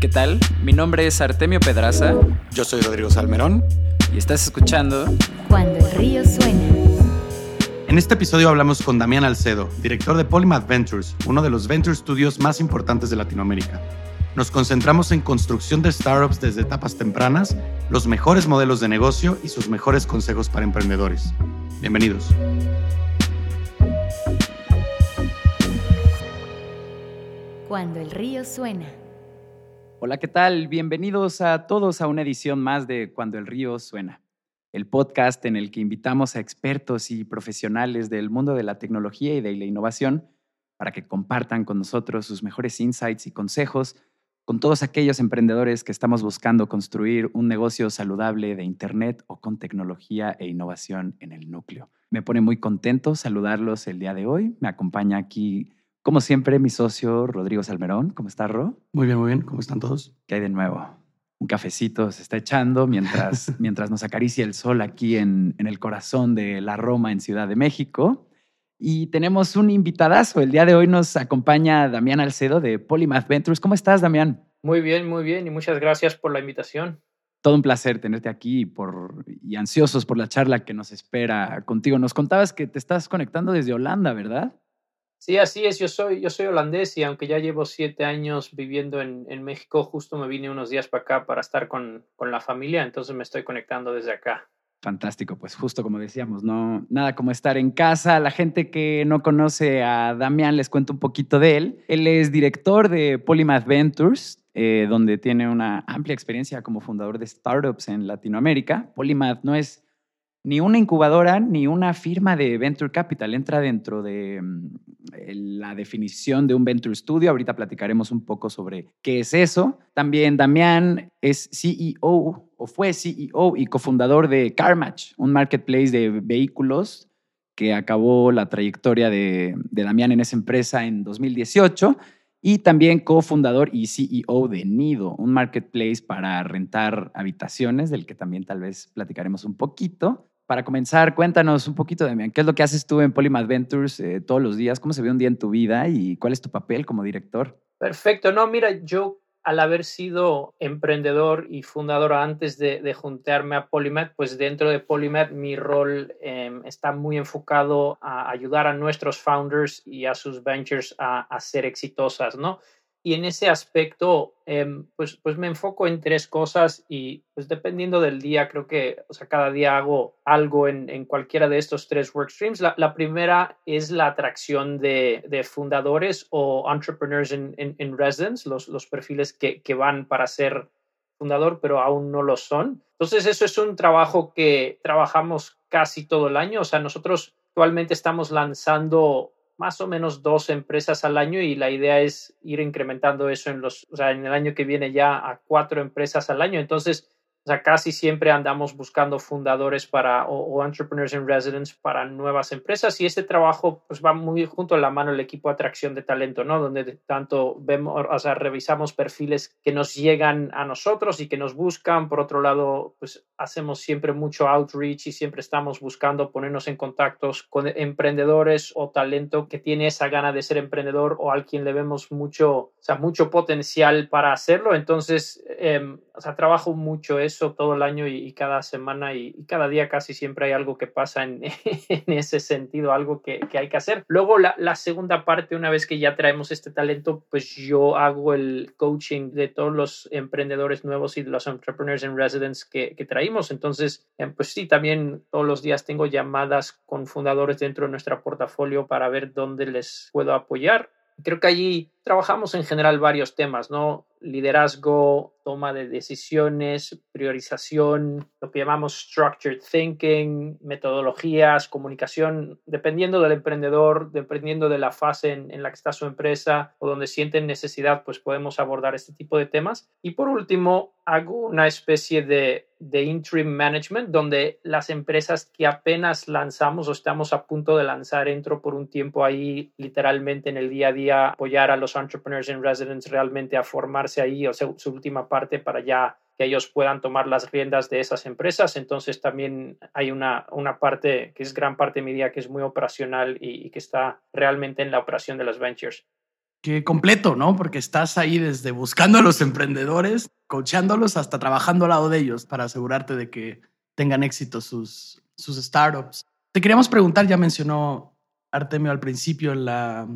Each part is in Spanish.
¿Qué tal? Mi nombre es Artemio Pedraza. Yo soy Rodrigo Salmerón. Y estás escuchando Cuando el río suena. En este episodio hablamos con Damián Alcedo, director de Polymath Ventures, uno de los venture studios más importantes de Latinoamérica. Nos concentramos en construcción de startups desde etapas tempranas, los mejores modelos de negocio y sus mejores consejos para emprendedores. Bienvenidos. Cuando el río suena. Hola, ¿qué tal? Bienvenidos a todos a una edición más de Cuando el río suena, el podcast en el que invitamos a expertos y profesionales del mundo de la tecnología y de la innovación para que compartan con nosotros sus mejores insights y consejos con todos aquellos emprendedores que estamos buscando construir un negocio saludable de Internet o con tecnología e innovación en el núcleo. Me pone muy contento saludarlos el día de hoy. Me acompaña aquí como siempre, mi socio Rodrigo Salmerón. ¿Cómo estás, Ro? Muy bien, muy bien. ¿Cómo están todos? ¿Qué hay de nuevo? Un cafecito se está echando mientras, mientras nos acaricia el sol aquí en, en el corazón de la Roma, en Ciudad de México. Y tenemos un invitadazo. El día de hoy nos acompaña Damián Alcedo de Polymath Ventures. ¿Cómo estás, Damián? Muy bien, muy bien. Y muchas gracias por la invitación. Todo un placer tenerte aquí por, y ansiosos por la charla que nos espera contigo. Nos contabas que te estás conectando desde Holanda, ¿verdad? Sí, así es. Yo soy, yo soy holandés y aunque ya llevo siete años viviendo en, en México, justo me vine unos días para acá para estar con, con, la familia, entonces me estoy conectando desde acá. Fantástico, pues justo como decíamos, no nada como estar en casa. La gente que no conoce a Damián les cuento un poquito de él. Él es director de Polymath Ventures, eh, donde tiene una amplia experiencia como fundador de startups en Latinoamérica. Polymath no es ni una incubadora ni una firma de venture capital. Entra dentro de mm, la definición de un venture studio. Ahorita platicaremos un poco sobre qué es eso. También Damián es CEO o fue CEO y cofundador de CarMatch, un marketplace de vehículos que acabó la trayectoria de, de Damián en esa empresa en 2018 y también cofundador y CEO de Nido, un marketplace para rentar habitaciones, del que también tal vez platicaremos un poquito. Para comenzar, cuéntanos un poquito, Damián, ¿qué es lo que haces tú en Polymath Ventures eh, todos los días? ¿Cómo se ve un día en tu vida y cuál es tu papel como director? Perfecto, no, mira, yo al haber sido emprendedor y fundador antes de, juntarme a Polymath, pues dentro de Polymath mi rol eh, está muy enfocado a ayudar a nuestros founders y a sus ventures a ser exitosas, ¿no? Y en ese aspecto, eh, pues, pues me enfoco en tres cosas y pues dependiendo del día, creo que, o sea, cada día hago algo en, en cualquiera de estos tres work streams. La, la primera es la atracción de, de fundadores o entrepreneurs in, in, in residence, los, los perfiles que, que van para ser fundador, pero aún no lo son. Entonces, eso es un trabajo que trabajamos casi todo el año. O sea, nosotros actualmente estamos lanzando más o menos dos empresas al año y la idea es ir incrementando eso en los, o sea, en el año que viene ya a cuatro empresas al año. Entonces, o sea, casi siempre andamos buscando fundadores para o, o, entrepreneurs in residence para nuevas empresas y este trabajo pues va muy junto a la mano el equipo de atracción de talento, ¿no? Donde tanto vemos, o sea, revisamos perfiles que nos llegan a nosotros y que nos buscan. Por otro lado, pues hacemos siempre mucho outreach y siempre estamos buscando ponernos en contactos con emprendedores o talento que tiene esa gana de ser emprendedor o a quien le vemos mucho, o sea, mucho potencial para hacerlo. Entonces, eh, o sea, trabajo mucho todo el año y, y cada semana y, y, cada día casi siempre hay algo que pasa en, en ese sentido, algo que, que, hay que hacer. Luego la, la, segunda parte, una vez que ya traemos este talento, pues yo hago el coaching de todos los emprendedores nuevos y de los entrepreneurs in residence que, que traímos. Entonces, eh, pues sí, también todos los días tengo llamadas con fundadores dentro de nuestro portafolio para ver dónde les puedo apoyar. Creo que allí trabajamos en general varios temas, ¿no? Liderazgo, toma de decisiones, priorización, lo que llamamos structured thinking, metodologías, comunicación, dependiendo del emprendedor, dependiendo de la fase en, en, la que está su empresa o donde sienten necesidad, pues podemos abordar este tipo de temas. Y por último, hago una especie de, de interim management donde las empresas que apenas lanzamos o estamos a punto de lanzar, entro por un tiempo ahí literalmente en el día a día apoyar a los entrepreneurs in residence realmente a formarse ahí, o sea, su última parte para ya que ellos puedan tomar las riendas de esas empresas. Entonces también hay una, una parte que es gran parte de mi día que es muy operacional y, y que está realmente en la operación de las ventures. qué completo, ¿no? Porque estás ahí desde buscando a los emprendedores, coachándolos, hasta trabajando al lado de ellos para asegurarte de que tengan éxito sus, sus startups. Te queríamos preguntar, ya mencionó Artemio al principio en la,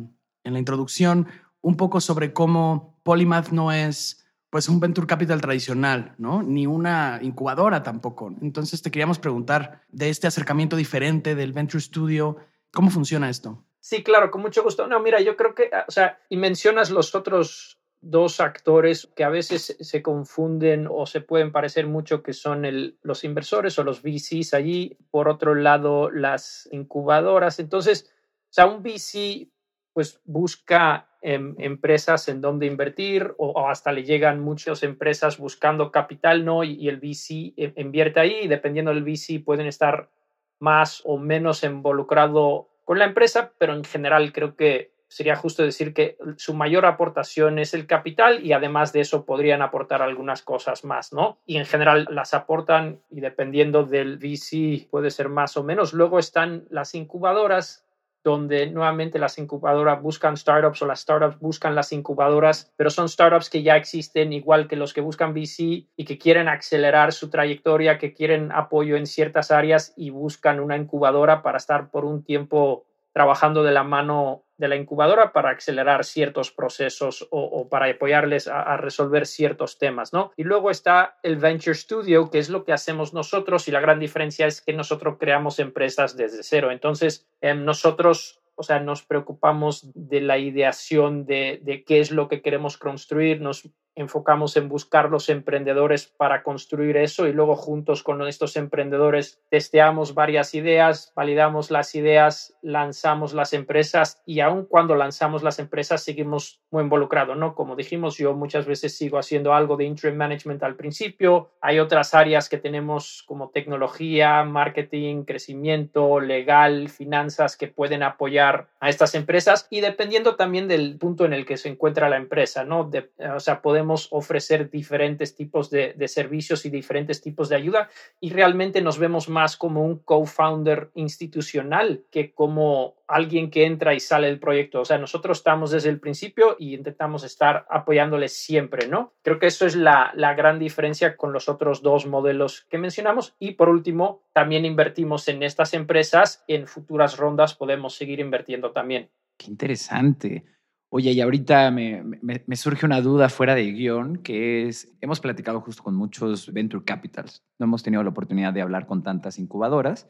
en la introducción, un poco sobre cómo Polymath no es pues un venture capital tradicional, ¿no? Ni una incubadora tampoco. Entonces te queríamos preguntar de este acercamiento diferente del venture studio, ¿cómo funciona esto? Sí, claro, con mucho gusto. No, mira, yo creo que, o sea, y mencionas los otros dos actores que a veces se confunden o se pueden parecer mucho, que son el, los inversores o los VCs allí, por otro lado, las incubadoras. Entonces, o sea, un VC pues busca em, empresas en donde invertir o, hasta le llegan muchas empresas buscando capital, ¿no? Y, el VC eh, invierte ahí y dependiendo del VC pueden estar más o menos involucrado con la empresa, pero en general creo que sería justo decir que su mayor aportación es el capital y además de eso podrían aportar algunas cosas más, ¿no? Y en general las aportan y dependiendo del VC puede ser más o menos. Luego están las incubadoras donde nuevamente las incubadoras buscan startups o las startups buscan las incubadoras, pero son startups que ya existen igual que los que buscan VC y que quieren acelerar su trayectoria, que quieren apoyo en ciertas áreas y buscan una incubadora para estar por un tiempo trabajando de la mano de la incubadora para acelerar ciertos procesos o, para apoyarles a, resolver ciertos temas, ¿no? Y luego está el Venture Studio, que es lo que hacemos nosotros y la gran diferencia es que nosotros creamos empresas desde cero. Entonces, em, nosotros o sea, nos preocupamos de la ideación de, de, qué es lo que queremos construir, nos enfocamos en buscar los emprendedores para construir eso y luego juntos con estos emprendedores testeamos varias ideas, validamos las ideas, lanzamos las empresas y aun cuando lanzamos las empresas seguimos muy involucrados, ¿no? Como dijimos, yo muchas veces sigo haciendo algo de interim management al principio, hay otras áreas que tenemos como tecnología, marketing, crecimiento, legal, finanzas que pueden apoyar a estas empresas y dependiendo también del punto en el que se encuentra la empresa, ¿no? o sea, podemos ofrecer diferentes tipos de, servicios y diferentes tipos de ayuda y realmente nos vemos más como un co-founder institucional que como alguien que entra y sale del proyecto. O sea, nosotros estamos desde el principio y intentamos estar apoyándoles siempre, ¿no? Creo que eso es la, la gran diferencia con los otros dos modelos que mencionamos. Y por último, también invertimos en estas empresas. En futuras rondas podemos seguir invirtiendo también. Qué interesante. Oye, y ahorita me, surge una duda fuera de guion, que es, hemos platicado justo con muchos venture capitals, no hemos tenido la oportunidad de hablar con tantas incubadoras,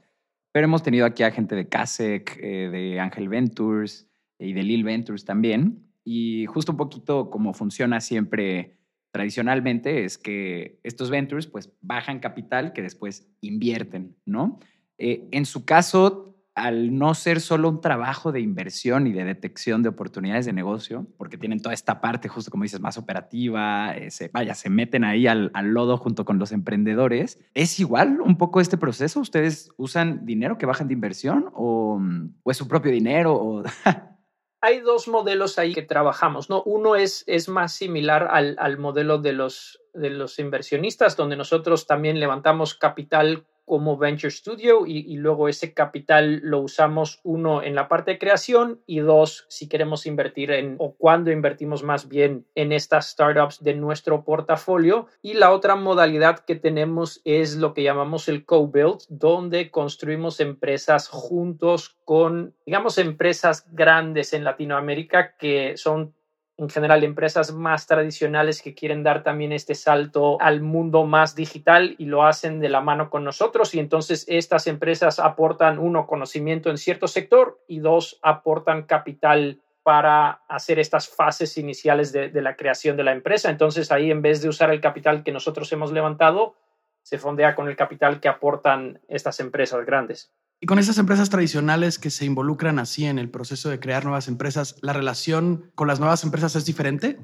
pero hemos tenido aquí a gente de CASEC, eh, de Angel Ventures y de Lil Ventures también, y justo un poquito cómo funciona siempre tradicionalmente es que estos ventures pues bajan capital que después invierten, ¿no? Eh, en su caso, al no ser solo un trabajo de inversión y de detección de oportunidades de negocio, porque tienen toda esta parte, justo como dices, más operativa, eh, se, vaya, se meten ahí al, lodo junto con los emprendedores. ¿Es igual un poco este proceso? ¿Ustedes usan dinero que bajan de inversión o, es su propio dinero? Hay dos modelos ahí que trabajamos, ¿no? Uno es, es más similar al, al modelo de los, de los inversionistas, donde nosotros también levantamos capital como Venture Studio y, luego ese capital lo usamos uno en la parte de creación y dos si queremos invertir en o cuando invertimos más bien en estas startups de nuestro portafolio. Y la otra modalidad que tenemos es lo que llamamos el co-build donde construimos empresas juntos con digamos empresas grandes en Latinoamérica que son en general empresas más tradicionales que quieren dar también este salto al mundo más digital y lo hacen de la mano con nosotros y entonces estas empresas aportan uno conocimiento en cierto sector y dos aportan capital para hacer estas fases iniciales de, la creación de la empresa. Entonces ahí en vez de usar el capital que nosotros hemos levantado, se fondea con el capital que aportan estas empresas grandes. Y con esas empresas tradicionales que se involucran así en el proceso de crear nuevas empresas, ¿la relación con las nuevas empresas es diferente?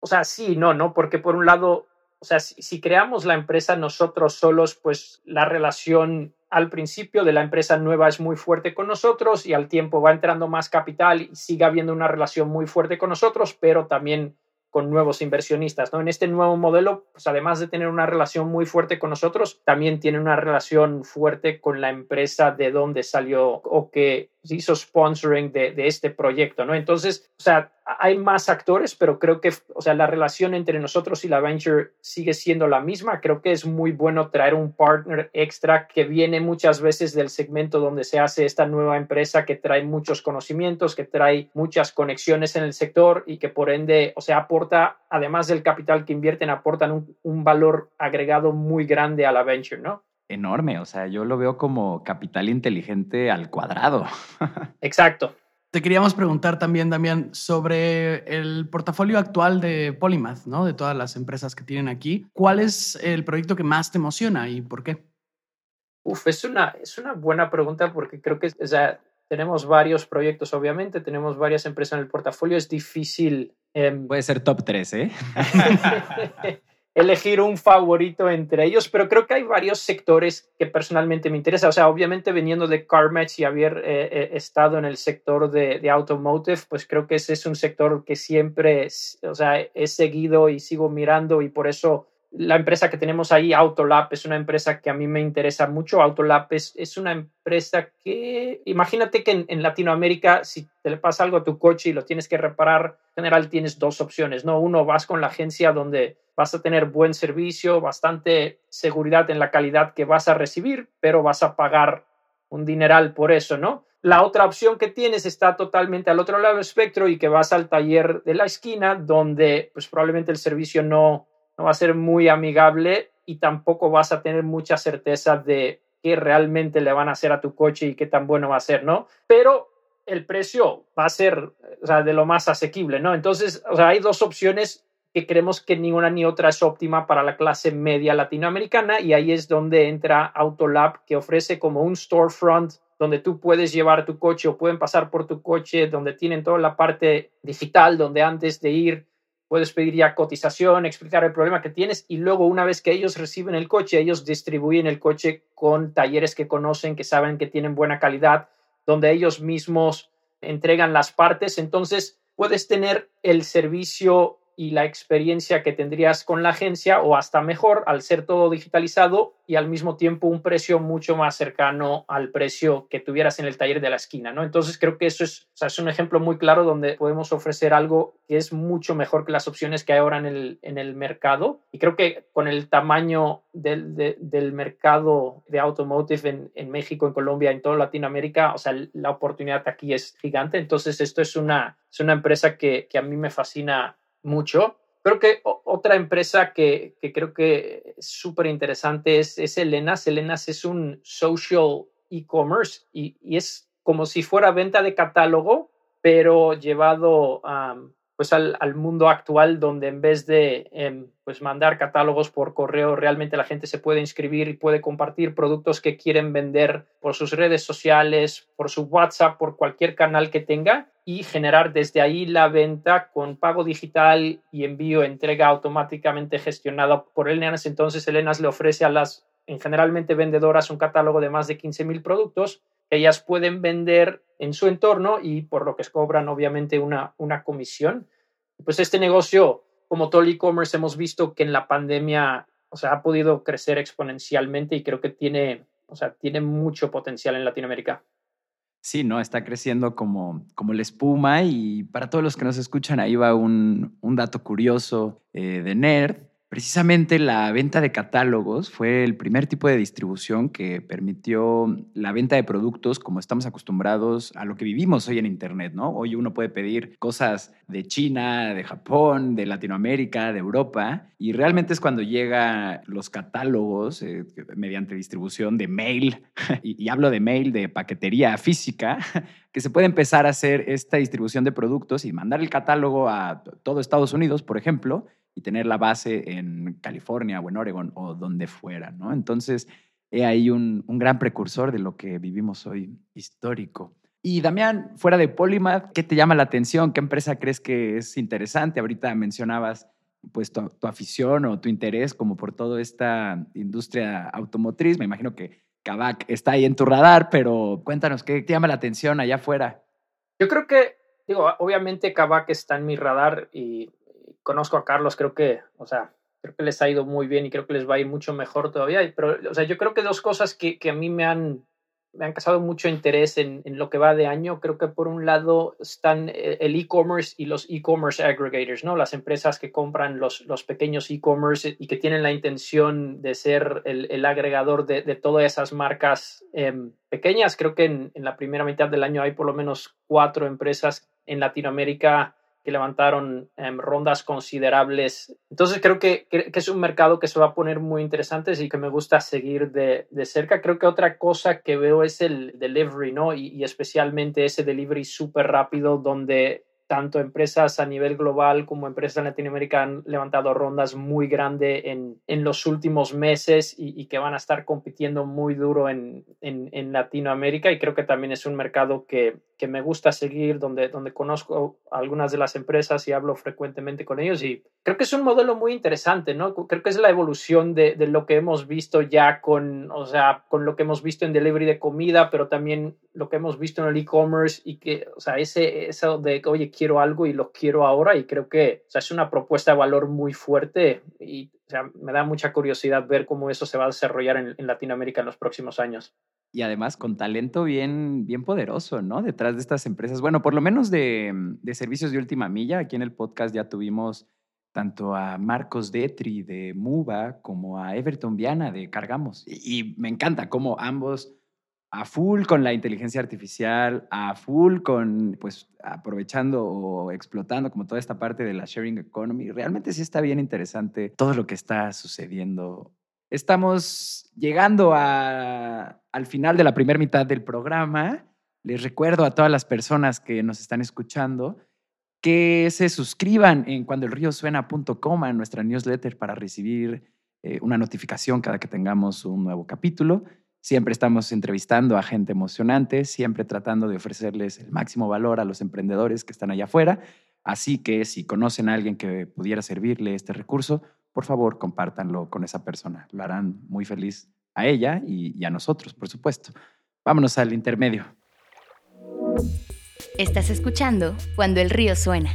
O sea, sí, no, no, porque por un lado, o sea, si, creamos la empresa nosotros solos, pues la relación al principio de la empresa nueva es muy fuerte con nosotros y al tiempo va entrando más capital y sigue habiendo una relación muy fuerte con nosotros, pero también con nuevos inversionistas. ¿no? En este nuevo modelo, pues además de tener una relación muy fuerte con nosotros, también tiene una relación fuerte con la empresa de donde salió o que hizo sponsoring de, este proyecto. ¿no? Entonces, o sea, hay más actores, pero creo que, o sea, la relación entre nosotros y la venture sigue siendo la misma. Creo que es muy bueno traer un partner extra que viene muchas veces del segmento donde se hace esta nueva empresa que trae muchos conocimientos, que trae muchas conexiones en el sector y que por ende, o sea, aporta, además del capital que invierten, aportan un, un valor agregado muy grande a la venture, ¿no? Enorme, o sea, yo lo veo como capital inteligente al cuadrado. Exacto. Te queríamos preguntar también, Damián, sobre el portafolio actual de Polymath, ¿no? De todas las empresas que tienen aquí. ¿Cuál es el proyecto que más te emociona y por qué? Uf, es una, es una buena pregunta porque creo que, o sea, tenemos varios proyectos, obviamente, tenemos varias empresas en el portafolio, es difícil. Em, Puede ser top 3, ¿eh? elegir un favorito entre ellos, pero creo que hay varios sectores que personalmente me interesan. O sea, obviamente veniendo de CarMax y haber eh, eh, estado en el sector de, de, automotive, pues creo que ese es un sector que siempre, o sea, he seguido y sigo mirando y por eso la empresa que tenemos ahí, Autolab, es una empresa que a mí me interesa mucho. Autolab es, es una empresa que, imagínate que en, Latinoamérica, si te le pasa algo a tu coche y lo tienes que reparar, en general tienes dos opciones, ¿no? Uno, vas con la agencia donde vas a tener buen servicio, bastante seguridad en la calidad que vas a recibir, pero vas a pagar un dineral por eso, ¿no? La otra opción que tienes está totalmente al otro lado del espectro y que vas al taller de la esquina donde pues probablemente el servicio no, no va a ser muy amigable y tampoco vas a tener mucha certeza de qué realmente le van a hacer a tu coche y qué tan bueno va a ser, ¿no? Pero el precio va a ser de lo más asequible, ¿no? Entonces, hay dos opciones que creemos que ni una ni otra es óptima para la clase media latinoamericana y ahí es donde entra Autolab que ofrece como un storefront donde tú puedes llevar tu coche o pueden pasar por tu coche, donde tienen toda la parte digital, donde antes de ir puedes pedir ya cotización, explicar el problema que tienes y luego una vez que ellos reciben el coche, ellos distribuyen el coche con talleres que conocen, que saben que tienen buena calidad, donde ellos mismos entregan las partes. Entonces, puedes tener el servicio y la experiencia que tendrías con la agencia o hasta mejor al ser todo digitalizado y al mismo tiempo un precio mucho más cercano al precio que tuvieras en el taller de la esquina, ¿no? Entonces creo que eso es, es un ejemplo muy claro donde podemos ofrecer algo que es mucho mejor que las opciones que hay ahora en el, en el mercado y creo que con el tamaño del, del mercado de automotive en, en, México, en Colombia, en toda Latinoamérica, o sea, la oportunidad aquí es gigante, entonces esto es una, es una empresa que, que a mí me fascina mucho. Creo que otra empresa que, creo que es súper interesante es, es Elenas. Elenas es un social e-commerce y, es como si fuera venta de catálogo, pero llevado a pues al, mundo actual donde en vez de em, pues mandar catálogos por correo, realmente la gente se puede inscribir y puede compartir productos que quieren vender por sus redes sociales, por su WhatsApp, por cualquier canal que tenga y generar desde ahí la venta con pago digital y envío, entrega automáticamente gestionada por Elenas. Entonces, Elenas le ofrece a las en generalmente vendedoras un catálogo de más de 15.000 productos ellas pueden vender en su entorno y por lo que cobran obviamente una, una comisión. Pues este negocio, como todo el e-commerce, hemos visto que en la pandemia o sea, ha podido crecer exponencialmente y creo que tiene, o sea, tiene mucho potencial en Latinoamérica. Sí, no, está creciendo como, como la espuma y para todos los que nos escuchan, ahí va un, un dato curioso eh, de Nerd. Precisamente la venta de catálogos fue el primer tipo de distribución que permitió la venta de productos como estamos acostumbrados a lo que vivimos hoy en Internet, ¿no? Hoy uno puede pedir cosas de China, de Japón, de Latinoamérica, de Europa, y realmente es cuando llegan los catálogos eh, mediante distribución de mail, y, y hablo de mail de paquetería física, que se puede empezar a hacer esta distribución de productos y mandar el catálogo a todo Estados Unidos, por ejemplo, y tener la base en California o en Oregon o donde fuera, ¿no? Entonces, he ahí un, gran precursor de lo que vivimos hoy histórico. Y Damián, fuera de Polymath, ¿qué te llama la atención? ¿Qué empresa crees que es interesante? Ahorita mencionabas pues tu, afición o tu interés como por toda esta industria automotriz. Me imagino que Kavak está ahí en tu radar, pero cuéntanos, ¿qué te llama la atención allá afuera? Yo creo que, digo, obviamente Kavak está en mi radar y conozco a Carlos, creo que, o sea, creo que les ha ido muy bien y creo que les va a ir mucho mejor todavía. Pero, o sea, yo creo que dos cosas que, que a mí me han, me han causado mucho interés en, en, lo que va de año. Creo que por un lado están eh, el e-commerce y los e-commerce aggregators, ¿no? Las empresas que compran los, los pequeños e-commerce y que tienen la intención de ser el, el agregador de, de, todas esas marcas eh, pequeñas. Creo que en, en la primera mitad del año hay por lo menos cuatro empresas en Latinoamérica que levantaron um, rondas considerables. Entonces creo que, que, que, es un mercado que se va a poner muy interesante y que me gusta seguir de, de cerca. Creo que otra cosa que veo es el delivery, ¿no? Y, y especialmente ese delivery súper rápido donde tanto empresas a nivel global como empresas en Latinoamérica han levantado rondas muy grandes en, en, los últimos meses y, que van a estar compitiendo muy duro en, en, en, Latinoamérica y creo que también es un mercado que, que me gusta seguir, donde, donde conozco algunas de las empresas y hablo frecuentemente con ellos y creo que es un modelo muy interesante, ¿no? Creo que es la evolución de, de lo que hemos visto ya con, o sea, con lo que hemos visto en delivery de comida, pero también lo que hemos visto en el e-commerce y que, o sea, ese, eso de, oye, quiero algo y lo quiero ahora y creo que o sea, es una propuesta de valor muy fuerte y o sea, me da mucha curiosidad ver cómo eso se va a desarrollar en, Latinoamérica en los próximos años. Y además con talento bien, bien poderoso, ¿no? Detrás de estas empresas. Bueno, por lo menos de, de servicios de última milla, aquí en el podcast ya tuvimos tanto a Marcos Detri de Muba como a Everton Viana de Cargamos. Y, y me encanta cómo ambos a full con la inteligencia artificial, a full con, pues, aprovechando o explotando como toda esta parte de la sharing economy. Realmente sí está bien interesante todo lo que está sucediendo. Estamos llegando a, al final de la primera mitad del programa. Les recuerdo a todas las personas que nos están escuchando que se suscriban en cuandoelriosuena.com a nuestra newsletter para recibir eh, una notificación cada que tengamos un nuevo capítulo. Siempre estamos entrevistando a gente emocionante, siempre tratando de ofrecerles el máximo valor a los emprendedores que están allá afuera. Así que si conocen a alguien que pudiera servirle este recurso, por favor, compártanlo con esa persona. Lo harán muy feliz a ella y, y a nosotros, por supuesto. Vámonos al intermedio. Estás escuchando Cuando el río suena,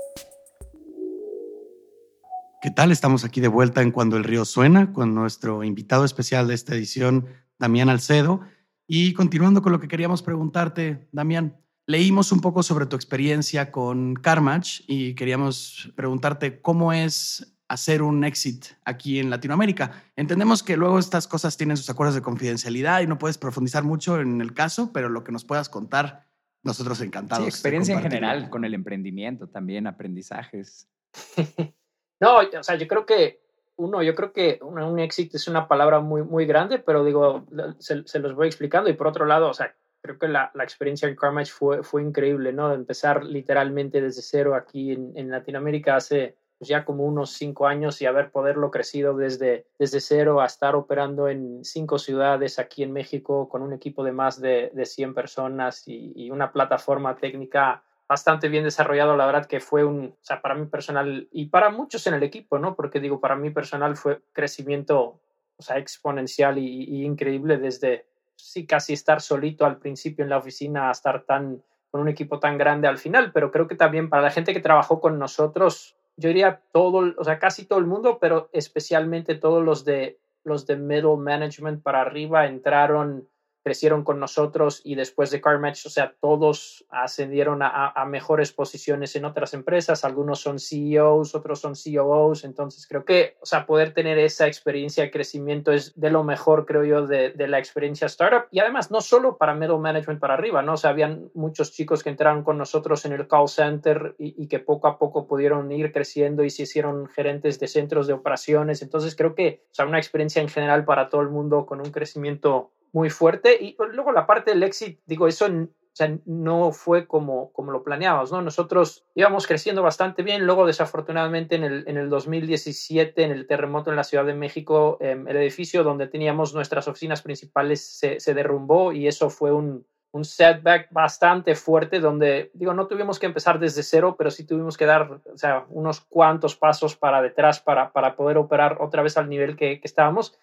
¿Qué tal? Estamos aquí de vuelta en Cuando el Río Suena con nuestro invitado especial de esta edición, Damián Alcedo. Y continuando con lo que queríamos preguntarte, Damián, leímos un poco sobre tu experiencia con Carmatch y queríamos preguntarte cómo es hacer un exit aquí en Latinoamérica. Entendemos que luego estas cosas tienen sus acuerdos de confidencialidad y no puedes profundizar mucho en el caso, pero lo que nos puedas contar, nosotros encantados. Sí, experiencia en general con el emprendimiento también, aprendizajes. no, o sea, yo creo que uno, yo creo que un, un éxito es una palabra muy, muy grande, pero digo, se, los voy explicando. Y por otro lado, o sea, creo que la, la experiencia en Carmatch fue, fue increíble, ¿no? De empezar literalmente desde cero aquí en, en Latinoamérica hace pues, ya como unos cinco años y haber poderlo crecido desde, desde cero a estar operando en cinco ciudades aquí en México con un equipo de más de, de 100 personas y, y una plataforma técnica bastante bien desarrollado, la verdad que fue un, o sea, para mí personal y para muchos en el equipo, ¿no? Porque digo, para mí personal fue crecimiento, o sea, exponencial y, y increíble desde, sí, casi estar solito al principio en la oficina a estar tan, con un equipo tan grande al final, pero creo que también para la gente que trabajó con nosotros, yo diría todo, o sea, casi todo el mundo, pero especialmente todos los de, los de middle management para arriba entraron crecieron con nosotros y después de CarMatch, o sea, todos ascendieron a, mejores posiciones en otras empresas, algunos son CEOs, otros son COOs, entonces creo que, o sea, poder tener esa experiencia de crecimiento es de lo mejor, creo yo, de, de la experiencia startup. Y además no solo para middle management para arriba, ¿no? O sea, habían muchos chicos que entraron con nosotros en el call center y, y que poco a poco pudieron ir creciendo y se hicieron gerentes de centros de operaciones, entonces creo que, o sea, una experiencia en general para todo el mundo con un crecimiento muy fuerte. Y luego la parte del exit, digo, eso o sea, no fue como, como lo planeábamos, ¿no? Nosotros íbamos creciendo bastante bien, luego desafortunadamente en el, en el 2017, en el terremoto en la Ciudad de México, eh, el edificio donde teníamos nuestras oficinas principales se, se, derrumbó y eso fue un, un setback bastante fuerte donde, digo, no tuvimos que empezar desde cero, pero sí tuvimos que dar, o sea, unos cuantos pasos para detrás para, para poder operar otra vez al nivel que, estábamos.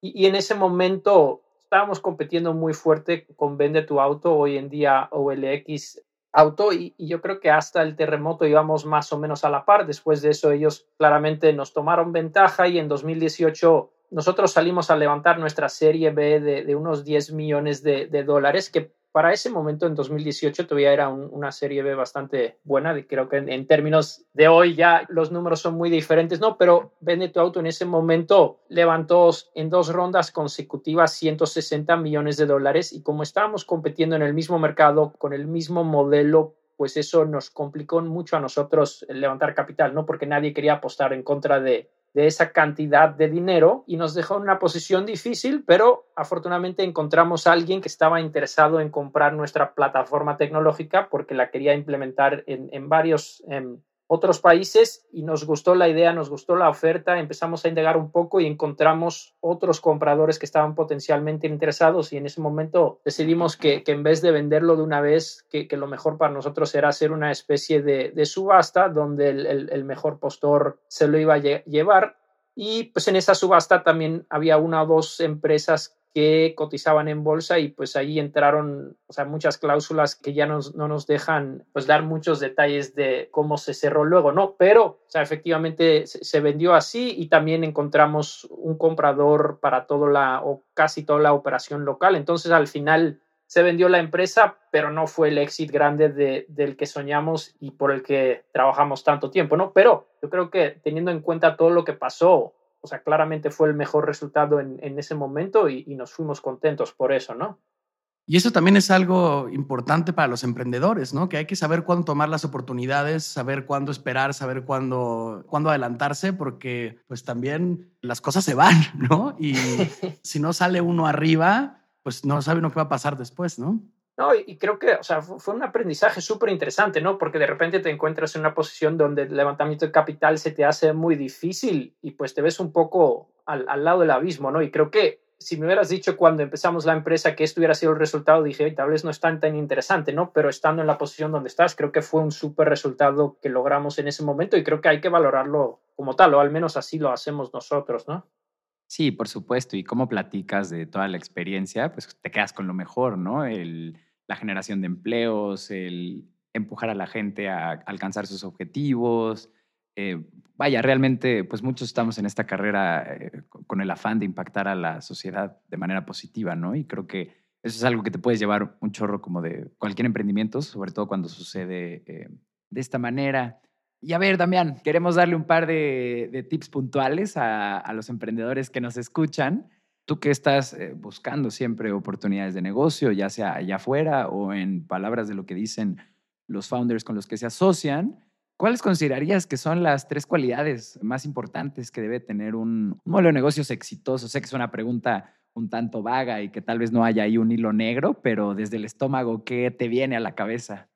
Y, y, en ese momento estábamos compitiendo muy fuerte con Vende tu auto, hoy en día OLX auto, y, yo creo que hasta el terremoto íbamos más o menos a la par. Después de eso ellos claramente nos tomaron ventaja y en 2018 nosotros salimos a levantar nuestra serie B de, unos 10 millones de, dólares, que para ese momento, en 2018, todavía era una serie B bastante buena. Creo que en, términos de hoy ya los números son muy diferentes, ¿no? Pero tu auto en ese momento levantó en dos rondas consecutivas 160 millones de dólares y como estábamos compitiendo en el mismo mercado, con el mismo modelo pues eso nos complicó mucho a nosotros levantar capital, ¿no? Porque nadie quería apostar en contra de, de esa cantidad de dinero y nos dejó en una posición difícil, pero afortunadamente encontramos a alguien que estaba interesado en comprar nuestra plataforma tecnológica porque la quería implementar en, en varios em, otros países y nos gustó la idea, nos gustó la oferta, empezamos a indagar un poco y encontramos otros compradores que estaban potencialmente interesados y en ese momento decidimos que, en vez de venderlo de una vez, que, lo mejor para nosotros era hacer una especie de, subasta donde el, el, mejor postor se lo iba a llevar. Y pues en esa subasta también había una o dos empresas que cotizaban en bolsa y pues ahí entraron, o sea, muchas cláusulas que ya no nos dejan pues dar muchos detalles de cómo se cerró luego, ¿no? Pero, o sea, efectivamente se, vendió así y también encontramos un comprador para toda la o casi toda la operación local. Entonces, al final se vendió la empresa, pero no fue el éxito grande de, del que soñamos y por el que trabajamos tanto tiempo, ¿no? Pero yo creo que teniendo en cuenta todo lo que pasó, o sea, claramente fue el mejor resultado en, ese momento y, nos fuimos contentos por eso, ¿no? Y eso también es algo importante para los emprendedores, ¿no? Que hay que saber cuándo tomar las oportunidades, saber cuándo esperar, saber cuándo, cuándo adelantarse, porque pues también las cosas se van, ¿no? Y si no sale uno arriba, pues no sabe uno qué va a pasar después, ¿no? No, y, creo que, o sea, fue, un aprendizaje súper interesante, ¿no? Porque de repente te encuentras en una posición donde el levantamiento de capital se te hace muy difícil y pues te ves un poco al, lado del abismo, ¿no? Y creo que si me hubieras dicho cuando empezamos la empresa que esto hubiera sido el resultado, dije, tal vez no es tan, tan interesante, ¿no? Pero estando en la posición donde estás, creo que fue un súper resultado que logramos en ese momento y creo que hay que valorarlo como tal, o al menos así lo hacemos nosotros, ¿no? Sí, por supuesto. Y cómo platicas de toda la experiencia, pues te quedas con lo mejor, ¿no? El, la generación de empleos, el empujar a la gente a alcanzar sus objetivos. Eh, vaya, realmente, pues muchos estamos en esta carrera eh, con el afán de impactar a la sociedad de manera positiva, ¿no? Y creo que eso es algo que te puedes llevar un chorro como de cualquier emprendimiento, sobre todo cuando sucede eh, de esta manera. Y a ver, Damián, queremos darle un par de, tips puntuales a, a, los emprendedores que nos escuchan Tú que estás eh, buscando siempre oportunidades de negocio, ya sea allá afuera o en palabras de lo que dicen los founders con los que se asocian, ¿cuáles considerarías que son las tres cualidades más importantes que debe tener un, modelo de negocios exitoso? Sé que es una pregunta un tanto vaga y que tal vez no haya ahí un hilo negro, pero desde el estómago, ¿qué te viene a la cabeza?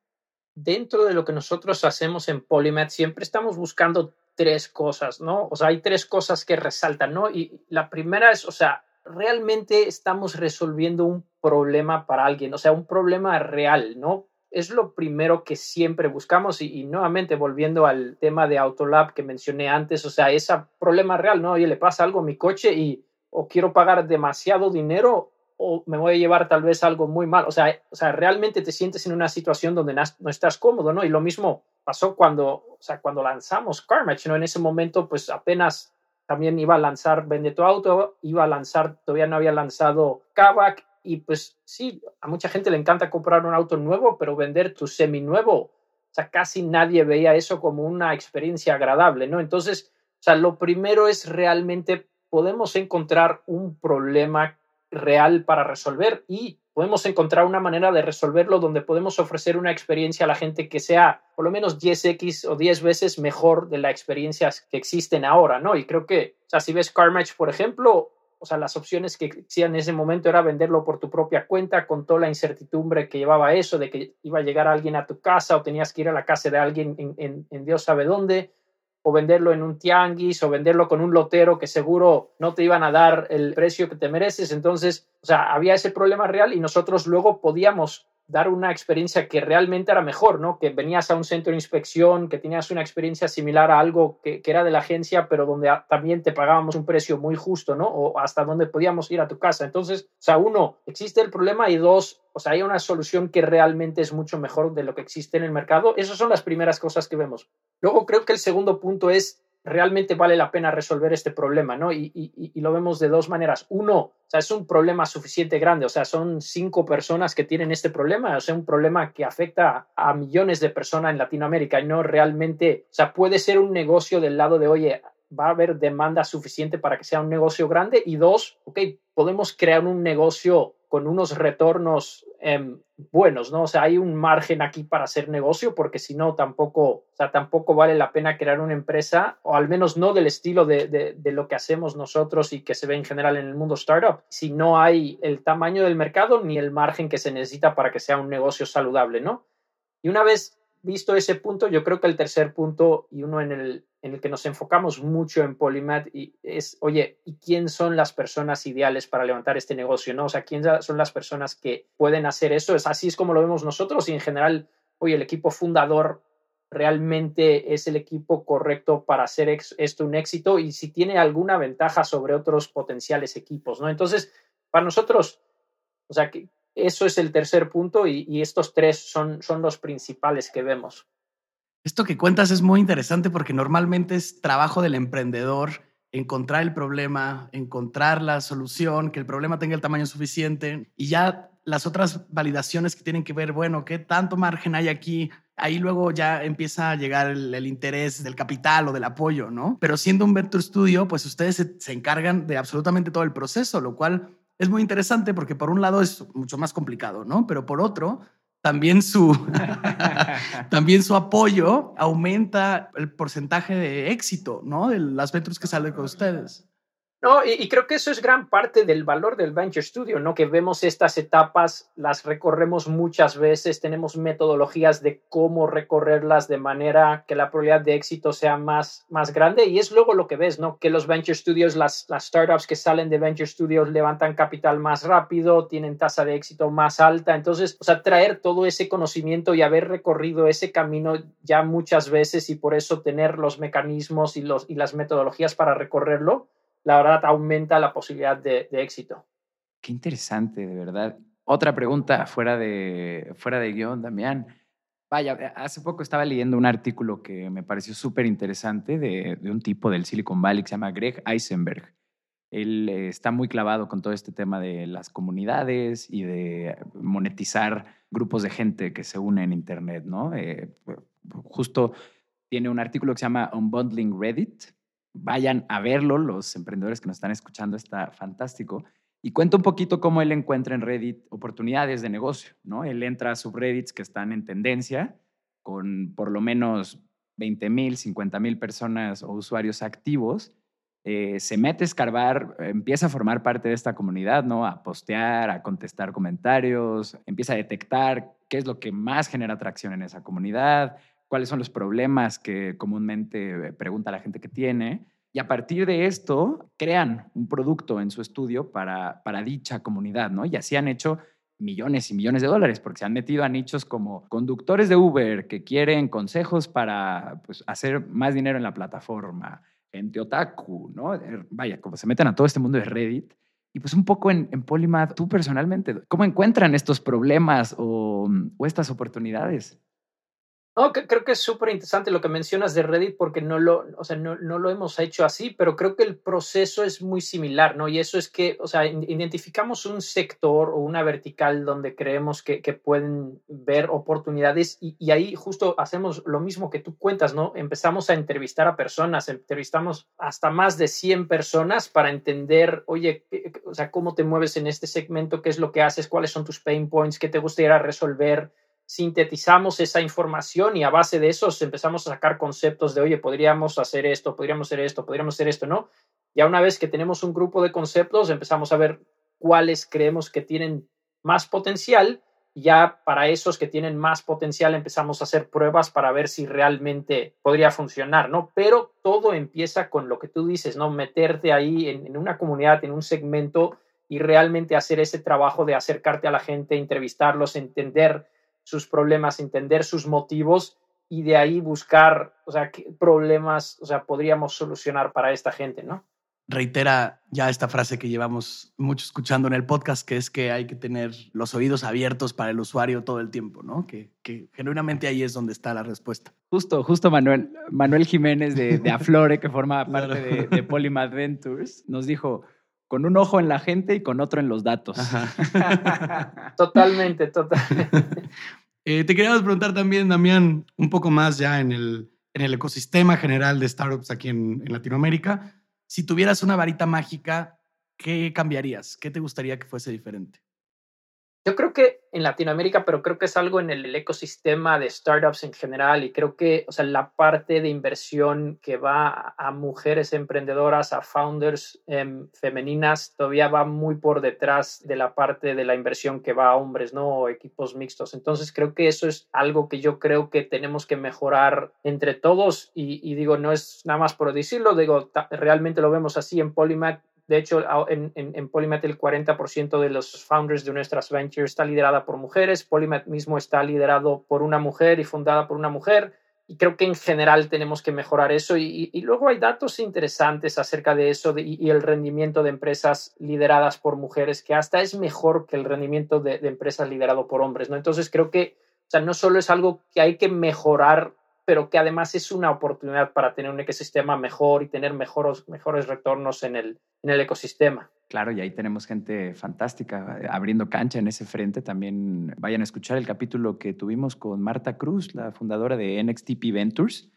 Dentro de lo que nosotros hacemos en Polymath, siempre estamos buscando tres cosas, ¿no? O sea, hay tres cosas que resaltan, ¿no? Y la primera es, o sea, realmente estamos resolviendo un problema para alguien, o sea, un problema real, ¿no? Es lo primero que siempre buscamos y, nuevamente volviendo al tema de Autolab que mencioné antes, o sea, ese problema real, ¿no? Oye, le pasa algo a mi coche y o quiero pagar demasiado dinero o me voy a llevar tal vez algo muy mal, o sea, o sea, realmente te sientes en una situación donde no estás cómodo, ¿no? Y lo mismo pasó cuando, o sea, cuando lanzamos Carmatch, ¿no? En ese momento, pues apenas también iba a lanzar Vende tu auto, iba a lanzar, todavía no había lanzado Kavak y pues sí, a mucha gente le encanta comprar un auto nuevo, pero vender tu semi nuevo, o sea, casi nadie veía eso como una experiencia agradable, ¿no? Entonces, o sea, lo primero es realmente podemos encontrar un problema real para resolver y podemos encontrar una manera de resolverlo donde podemos ofrecer una experiencia a la gente que sea por lo menos 10x o 10 veces mejor de las experiencias que existen ahora, ¿no? Y creo que, o sea, si ves CarMatch, por ejemplo, o sea, las opciones que existían en ese momento era venderlo por tu propia cuenta con toda la incertidumbre que llevaba eso, de que iba a llegar alguien a tu casa o tenías que ir a la casa de alguien en, en Dios sabe dónde. O venderlo en un tianguis o venderlo con un lotero que seguro no te iban a dar el precio que te mereces. Entonces, o sea, había ese problema real y nosotros luego podíamos dar una experiencia que realmente era mejor, ¿no? Que venías a un centro de inspección, que tenías una experiencia similar a algo que, era de la agencia, pero donde también te pagábamos un precio muy justo, ¿no? O hasta donde podíamos ir a tu casa. Entonces, o sea, uno, existe el problema y dos, o sea, hay una solución que realmente es mucho mejor de lo que existe en el mercado. Esas son las primeras cosas que vemos. Luego creo que el segundo punto es realmente vale la pena resolver este problema, ¿no? Y, lo vemos de dos maneras. Uno, o sea, es un problema suficiente grande, o sea, son cinco personas que tienen este problema, o sea, un problema que afecta a millones de personas en Latinoamérica y no realmente, o sea, puede ser un negocio del lado de, oye, va a haber demanda suficiente para que sea un negocio grande y dos, ok, podemos crear un negocio con unos retornos em, buenos, ¿no? O sea, hay un margen aquí para hacer negocio porque si no, tampoco, o sea, tampoco vale la pena crear una empresa, o al menos no del estilo de, lo que hacemos nosotros y que se ve en general en el mundo startup, si no hay el tamaño del mercado ni el margen que se necesita para que sea un negocio saludable, ¿no? Y una vez visto ese punto, yo creo que el tercer punto y uno en el, en el que nos enfocamos mucho en Polymath y es, oye, ¿y quién son las personas ideales para levantar este negocio? ¿no? O sea, ¿quién son las personas que pueden hacer eso? Es así es como lo vemos nosotros y en general, oye, el equipo fundador realmente es el equipo correcto para hacer esto un éxito y si tiene alguna ventaja sobre otros potenciales equipos, ¿no? Entonces, para nosotros, o sea, eso es el tercer punto y, estos tres son, son los principales que vemos. Esto que cuentas es muy interesante porque normalmente es trabajo del emprendedor encontrar el problema, encontrar la solución, que el problema tenga el tamaño suficiente y ya las otras validaciones que tienen que ver, bueno, qué tanto margen hay aquí, ahí luego ya empieza a llegar el, interés del capital o del apoyo, ¿no? Pero siendo un Venture Studio, pues ustedes se, se encargan de absolutamente todo el proceso, lo cual es muy interesante porque por un lado es mucho más complicado, ¿no? Pero por otro, también su, también su apoyo aumenta el porcentaje de éxito, ¿no? De las ventas que salen con ustedes. No, y, creo que eso es gran parte del valor del Venture Studio, ¿no? Que vemos estas etapas, las recorremos muchas veces, tenemos metodologías de cómo recorrerlas de manera que la probabilidad de éxito sea más, más grande y es luego lo que ves, ¿no? Que los Venture Studios, las, las startups que salen de Venture Studios levantan capital más rápido, tienen tasa de éxito más alta, entonces, o sea, traer todo ese conocimiento y haber recorrido ese camino ya muchas veces y por eso tener los mecanismos y, los, y las metodologías para recorrerlo la verdad aumenta la posibilidad de, éxito. Qué interesante, de verdad. Otra pregunta fuera de, fuera de guion, Damián. Vaya, eh, hace poco estaba leyendo un artículo que me pareció súper interesante de, un tipo del Silicon Valley que se llama Greg Eisenberg. Él eh, está muy clavado con todo este tema de las comunidades y de monetizar grupos de gente que se unen en Internet, ¿no? Eh, justo tiene un artículo que se llama Unbundling Reddit, vayan a verlo, los emprendedores que nos están escuchando, está fantástico. Y cuenta un poquito cómo él encuentra en Reddit oportunidades de negocio, ¿no? Él entra a subreddits que están en tendencia, con por lo menos 20 mil, 50 mil personas o usuarios activos, eh, se mete a escarbar, empieza a formar parte de esta comunidad, ¿no? A postear, a contestar comentarios, empieza a detectar qué es lo que más genera atracción en esa comunidad, cuáles son los problemas que comúnmente eh, pregunta la gente que tiene. Y a partir de esto, crean un producto en su estudio para, para dicha comunidad, ¿no? Y así han hecho millones y millones de dólares, porque se han metido a nichos como conductores de Uber que quieren consejos para pues, hacer más dinero en la plataforma, gente otaku, ¿no? Er, vaya, como se meten a todo este mundo de Reddit. Y pues un poco en, en Polymath, tú personalmente, ¿cómo encuentran estos problemas o, o estas oportunidades? No, creo que es súper interesante lo que mencionas de Reddit porque no lo, o sea, no, no, lo hemos hecho así, pero creo que el proceso es muy similar, ¿no? Y eso es que, o sea, identificamos un sector o una vertical donde creemos que, pueden ver oportunidades y, y, ahí justo hacemos lo mismo que tú cuentas, ¿no? Empezamos a entrevistar a personas, entrevistamos hasta más de 100 personas para entender, oye, o sea, cómo te mueves en este segmento, qué es lo que haces, cuáles son tus pain points, qué te gustaría resolver sintetizamos esa información y a base de eso empezamos a sacar conceptos de, oye, podríamos hacer esto, podríamos hacer esto, podríamos hacer esto, ¿no? Ya una vez que tenemos un grupo de conceptos, empezamos a ver cuáles creemos que tienen más potencial ya para esos que tienen más potencial empezamos a hacer pruebas para ver si realmente podría funcionar, ¿no? Pero todo empieza con lo que tú dices, ¿no? Meterte ahí en, en una comunidad, en un segmento y realmente hacer ese trabajo de acercarte a la gente, entrevistarlos, entender sus problemas, entender sus motivos y de ahí buscar, o sea, qué problemas, o sea, podríamos solucionar para esta gente, ¿no? reitera ya esta frase que llevamos mucho escuchando en el podcast, que es que hay que tener los oídos abiertos para el usuario todo el tiempo, ¿no? Que, que genuinamente ahí es donde está la respuesta. Justo, justo Manuel, Manuel Jiménez de, de Aflore, que forma parte de, de Polymath Ventures, nos dijo, con un ojo en la gente y con otro en los datos. totalmente, totalmente. Eh, te queríamos preguntar también, Damián, un poco más ya en el, en el ecosistema general de startups aquí en, en Latinoamérica si tuvieras una varita mágica, ¿qué cambiarías? ¿Qué te gustaría que fuese diferente? Yo creo que en Latinoamérica, pero creo que es algo en el, ecosistema de startups en general y creo que, o sea, la parte de inversión que va a mujeres emprendedoras, a founders em, femeninas, todavía va muy por detrás de la parte de la inversión que va a hombres, ¿no? O equipos mixtos. Entonces, creo que eso es algo que yo creo que tenemos que mejorar entre todos y, y digo, no es nada más por decirlo, digo, realmente lo vemos así en Polymath de hecho, en, en, Polymath el 40% de los founders de nuestras ventures está liderada por mujeres. Polymath mismo está liderado por una mujer y fundada por una mujer. Y creo que en general tenemos que mejorar eso. Y, luego hay datos interesantes acerca de eso y, el rendimiento de empresas lideradas por mujeres, que hasta es mejor que el rendimiento de, de empresas lideradas por hombres. ¿no? Entonces creo que o sea, no solo es algo que hay que mejorar pero que además es una oportunidad para tener un ecosistema mejor y tener mejores, mejores retornos en el, en el ecosistema. Claro, y ahí tenemos gente fantástica eh, abriendo cancha en ese frente. También vayan a escuchar el capítulo que tuvimos con Marta Cruz, la fundadora de NXTP Ventures,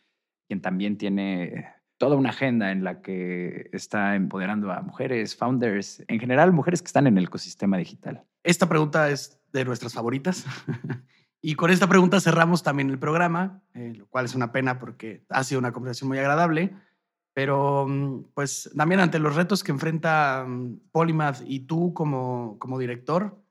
quien también tiene toda una agenda en la que está empoderando a mujeres, founders, en general mujeres que están en el ecosistema digital. Esta pregunta es de nuestras favoritas. Y con esta pregunta cerramos también el programa, eh, lo cual es una pena porque ha sido una conversación muy agradable. Pero, mm, pues, también ante los retos que enfrenta mm, Polymath y tú como, como director,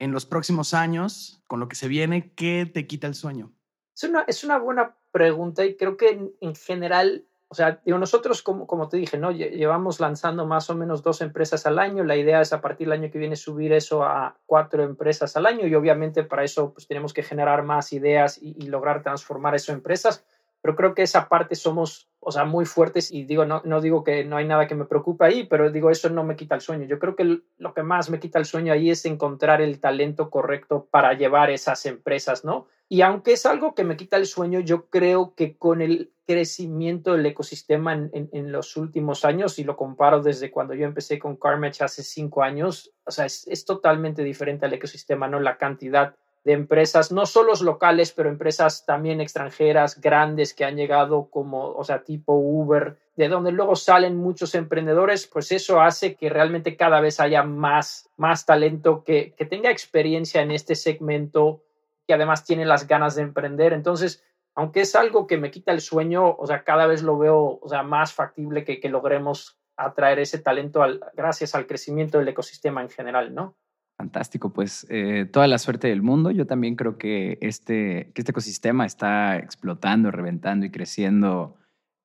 en los próximos años, con lo que se viene, ¿qué te quita el sueño? Es una, es una buena pregunta y creo que en, en general o sea, digo, nosotros, como, como te dije, ¿no? Llevamos lanzando más o menos dos empresas al año. La idea es a partir del año que viene subir eso a cuatro empresas al año y obviamente para eso pues tenemos que generar más ideas y, lograr transformar eso empresas. Pero creo que esa parte somos, o sea, muy fuertes y digo, no, no digo que no hay nada que me preocupe ahí, pero digo, eso no me quita el sueño. Yo creo que lo que más me quita el sueño ahí es encontrar el talento correcto para llevar esas empresas, ¿no? Y aunque es algo que me quita el sueño, yo creo que con el crecimiento del ecosistema en, en, los últimos años, y lo comparo desde cuando yo empecé con Carmech hace cinco años, o sea, es, es, totalmente diferente al ecosistema, ¿no? La cantidad de empresas, no solo locales, pero empresas también extranjeras, grandes, que han llegado como, o sea, tipo Uber, de donde luego salen muchos emprendedores, pues eso hace que realmente cada vez haya más, más talento que, que tenga experiencia en este segmento que además tiene las ganas de emprender. Entonces, aunque es algo que me quita el sueño, o sea, cada vez lo veo, o más factible que, que logremos atraer ese talento al, gracias al crecimiento del ecosistema en general, ¿no? Fantástico, pues eh, toda la suerte del mundo. Yo también creo que este, que este ecosistema está explotando, reventando y creciendo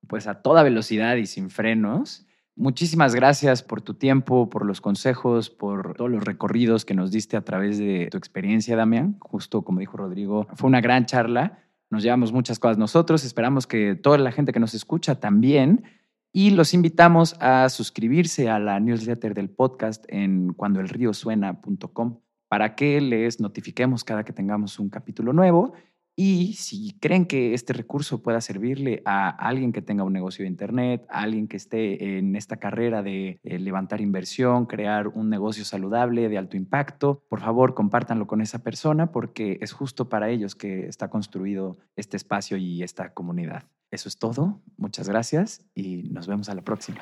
pues a toda velocidad y sin frenos. Muchísimas gracias por tu tiempo, por los consejos, por todos los recorridos que nos diste a través de tu experiencia, Damián. Justo como dijo Rodrigo, fue una gran charla. Nos llevamos muchas cosas nosotros. Esperamos que toda la gente que nos escucha también. Y los invitamos a suscribirse a la newsletter del podcast en cuandoelriosuena.com para que les notifiquemos cada que tengamos un capítulo nuevo y si creen que este recurso pueda servirle a alguien que tenga un negocio de Internet, a alguien que esté en esta carrera de eh, levantar inversión, crear un negocio saludable de alto impacto, por favor compártanlo con esa persona porque es justo para ellos que está construido este espacio y esta comunidad. Eso es todo. Muchas gracias y nos vemos a la próxima.